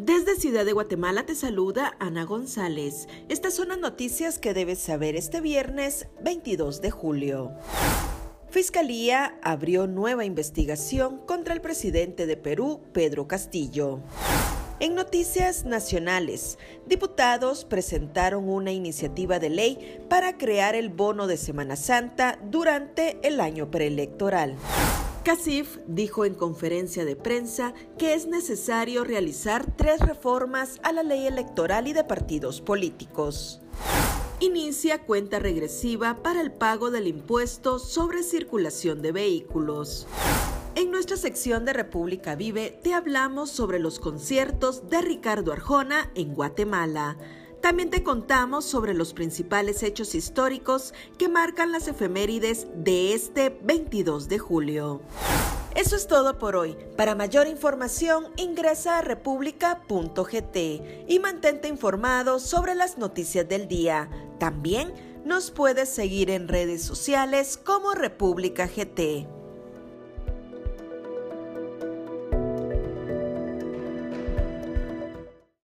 Desde Ciudad de Guatemala te saluda Ana González. Estas son las noticias que debes saber este viernes 22 de julio. Fiscalía abrió nueva investigación contra el presidente de Perú, Pedro Castillo. En noticias nacionales, diputados presentaron una iniciativa de ley para crear el bono de Semana Santa durante el año preelectoral. Casif dijo en conferencia de prensa que es necesario realizar tres reformas a la ley electoral y de partidos políticos. Inicia cuenta regresiva para el pago del impuesto sobre circulación de vehículos. En nuestra sección de República Vive te hablamos sobre los conciertos de Ricardo Arjona en Guatemala. También te contamos sobre los principales hechos históricos que marcan las efemérides de este 22 de julio. Eso es todo por hoy. Para mayor información ingresa a república.gt y mantente informado sobre las noticias del día. También nos puedes seguir en redes sociales como República GT.